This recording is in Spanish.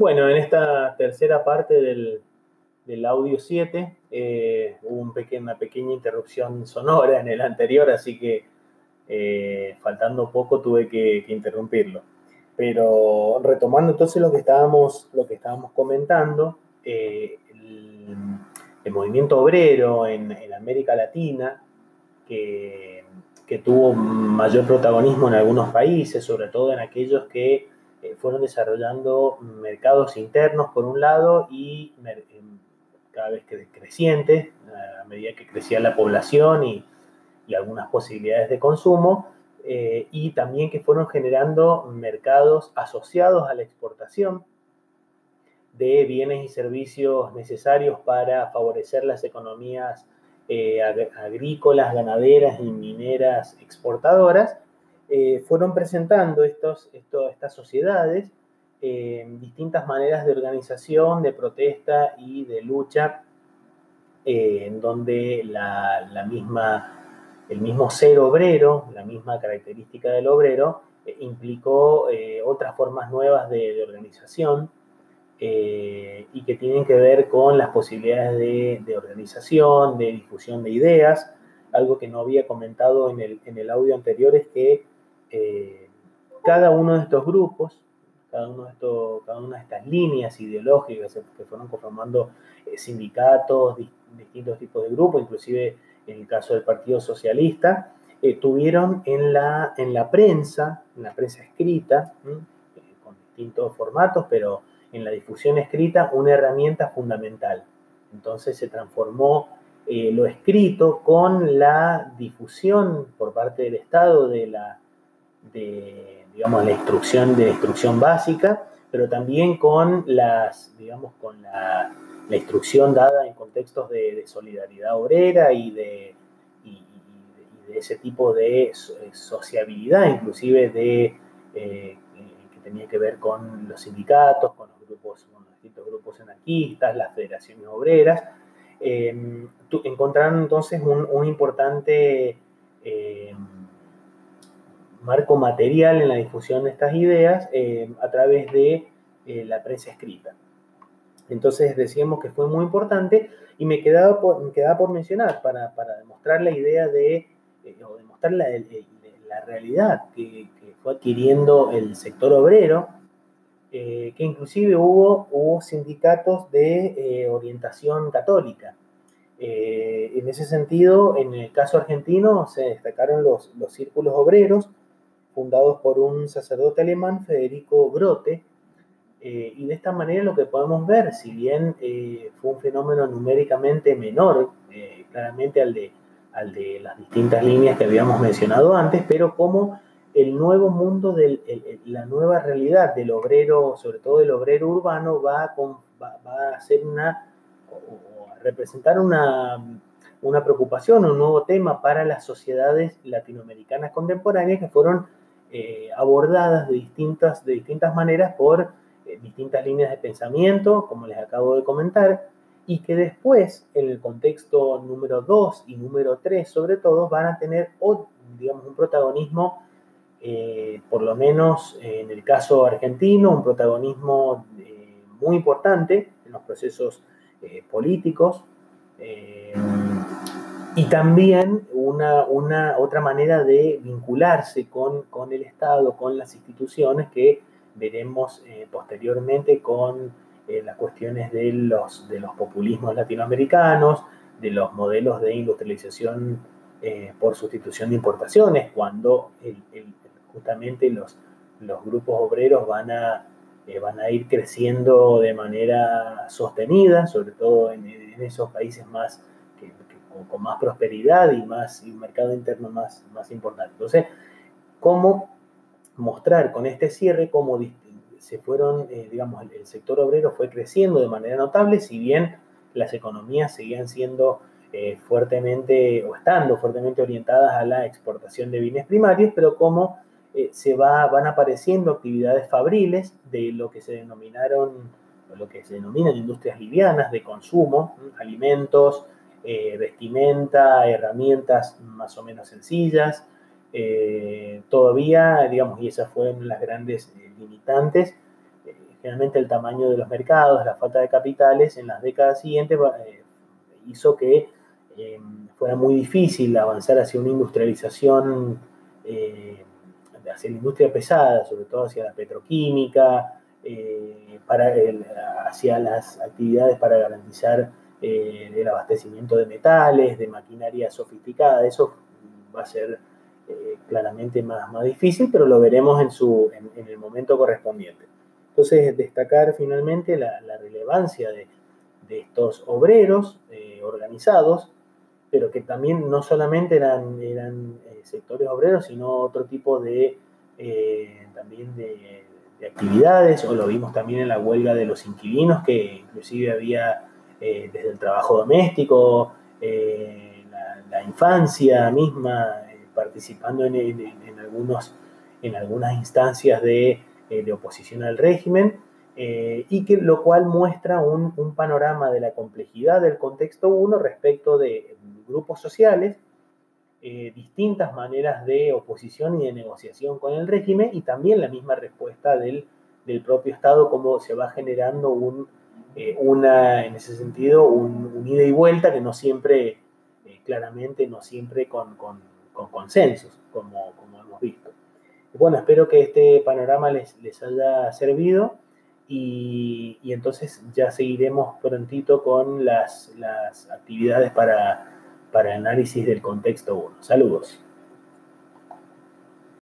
Bueno, en esta tercera parte del, audio 7 eh, hubo una pequeña interrupción sonora en el anterior, así que eh, faltando poco tuve que, interrumpirlo. Pero retomando entonces lo que estábamos, lo que estábamos comentando, eh, el, movimiento obrero en, América Latina, que, tuvo mayor protagonismo en algunos países, sobre todo en aquellos que eh, fueron desarrollando mercados internos por un lado y em, cada vez que crecientes, a medida que crecía la población y, algunas posibilidades de consumo, eh, y también que fueron generando mercados asociados a la exportación de bienes y servicios necesarios para favorecer las economías eh, agrícolas, ganaderas y mineras exportadoras, eh, fueron presentando estos, estas sociedades eh, distintas maneras de organización, de protesta y de lucha, eh, en donde la, misma, el mismo ser obrero, la misma característica del obrero, implicó otras formas nuevas de, organización y que tienen que ver con las posibilidades de, de, organización, de difusión de ideas. Algo que no había comentado en el, en el audio anterior es que eh, cada uno de estos grupos, cada, uno de estos, cada una de estas líneas ideológicas que fueron conformando eh, sindicatos, distintos tipos de grupos, inclusive en el caso del Partido Socialista, eh, tuvieron en la, en la prensa, en la prensa escrita, con distintos formatos, pero en la difusión escrita, una herramienta fundamental. Entonces se transformó lo escrito con la difusión por parte del Estado de la, de, digamos, la instrucción de instrucción básica, pero también con las, digamos, con la, instrucción dada en contextos de, solidaridad obrera y de, de, ese tipo de sociabilidad, inclusive de eh, que tenía que ver con los sindicatos, con los grupos, con los distintos grupos anarquistas, las federaciones obreras. Eh, encontraron entonces un, importante eh, marco material en la difusión de estas ideas eh, a través de eh, la prensa escrita. Entonces decíamos que fue muy importante y me quedaba por, por mencionar para, demostrar la idea de, eh, o demostrar la, la realidad que, fue adquiriendo el sector obrero, que inclusive hubo, hubo sindicatos de orientación católica. en ese sentido, en el caso argentino se destacaron los, los círculos obreros, fundados por un sacerdote alemán, Federico Grote, eh, y de esta manera lo que podemos ver, si bien eh, fue un fenómeno numéricamente menor, eh, claramente al de, al de las distintas líneas que habíamos mencionado antes, pero como el nuevo mundo, de la nueva realidad del obrero, sobre todo del obrero urbano, va a, va, a ser una, representar una, una preocupación, un nuevo tema para las sociedades latinoamericanas contemporáneas que fueron eh, abordadas de distintas, de distintas maneras por eh, distintas líneas de pensamiento, como les acabo de comentar, y que después, en el contexto número 2 y número 3, sobre todo, van a tener digamos, un protagonismo, eh, por lo menos en el caso argentino, un protagonismo muy importante en los procesos políticos y también una, una, otra manera de vincularse con, con, el Estado, con las instituciones que veremos eh, posteriormente con eh, las cuestiones de los, de los populismos latinoamericanos, de los modelos de industrialización eh, por sustitución de importaciones, cuando justamente los, los grupos obreros van a, van a ir creciendo de manera sostenida, sobre todo en esos países más con, más prosperidad y, más, y un mercado interno más, más importante. Entonces, ¿cómo mostrar con este cierre cómo se fueron, eh, digamos, el, sector obrero fue creciendo de manera notable, si bien las economías seguían siendo eh, fuertemente o estando fuertemente orientadas a la exportación de bienes primarios, pero cómo eh, se va, van apareciendo actividades fabriles de lo que se denominaron, lo que se denominan industrias livianas de consumo, alimentos, eh, vestimenta, herramientas más o menos sencillas. Eh, todavía, digamos, y esas fueron las grandes eh, limitantes, generalmente el tamaño de los mercados, la falta de capitales en las décadas siguientes hizo que fuera muy difícil avanzar hacia una industrialización, hacia la industria pesada, sobre todo hacia la petroquímica, hacia las actividades para garantizar el abastecimiento de metales, de maquinaria sofisticada. Eso va a ser eh, claramente más, más difícil, pero lo veremos en, su, en, el momento correspondiente. Entonces, destacar finalmente la, relevancia de, de, estos obreros eh, organizados, pero que también no solamente eran, eran eh, sectores obreros, sino otro tipo de, también de, de, actividades, o lo vimos también en la huelga de los inquilinos, que inclusive había desde el trabajo doméstico, la infancia misma eh, participando en, algunos, en algunas instancias de, eh, oposición al régimen, eh, y que lo cual muestra un, panorama de la complejidad del contexto 1 respecto de grupos sociales, distintas maneras de oposición y de negociación con el régimen, y también la misma respuesta del, propio Estado, cómo se va generando un, una, en ese sentido, un, ida y vuelta que no siempre claramente no siempre con, consensos, como, hemos visto. bueno, espero que este panorama les, haya servido y, entonces ya seguiremos prontito con las, actividades para, para análisis del contexto 1. Saludos.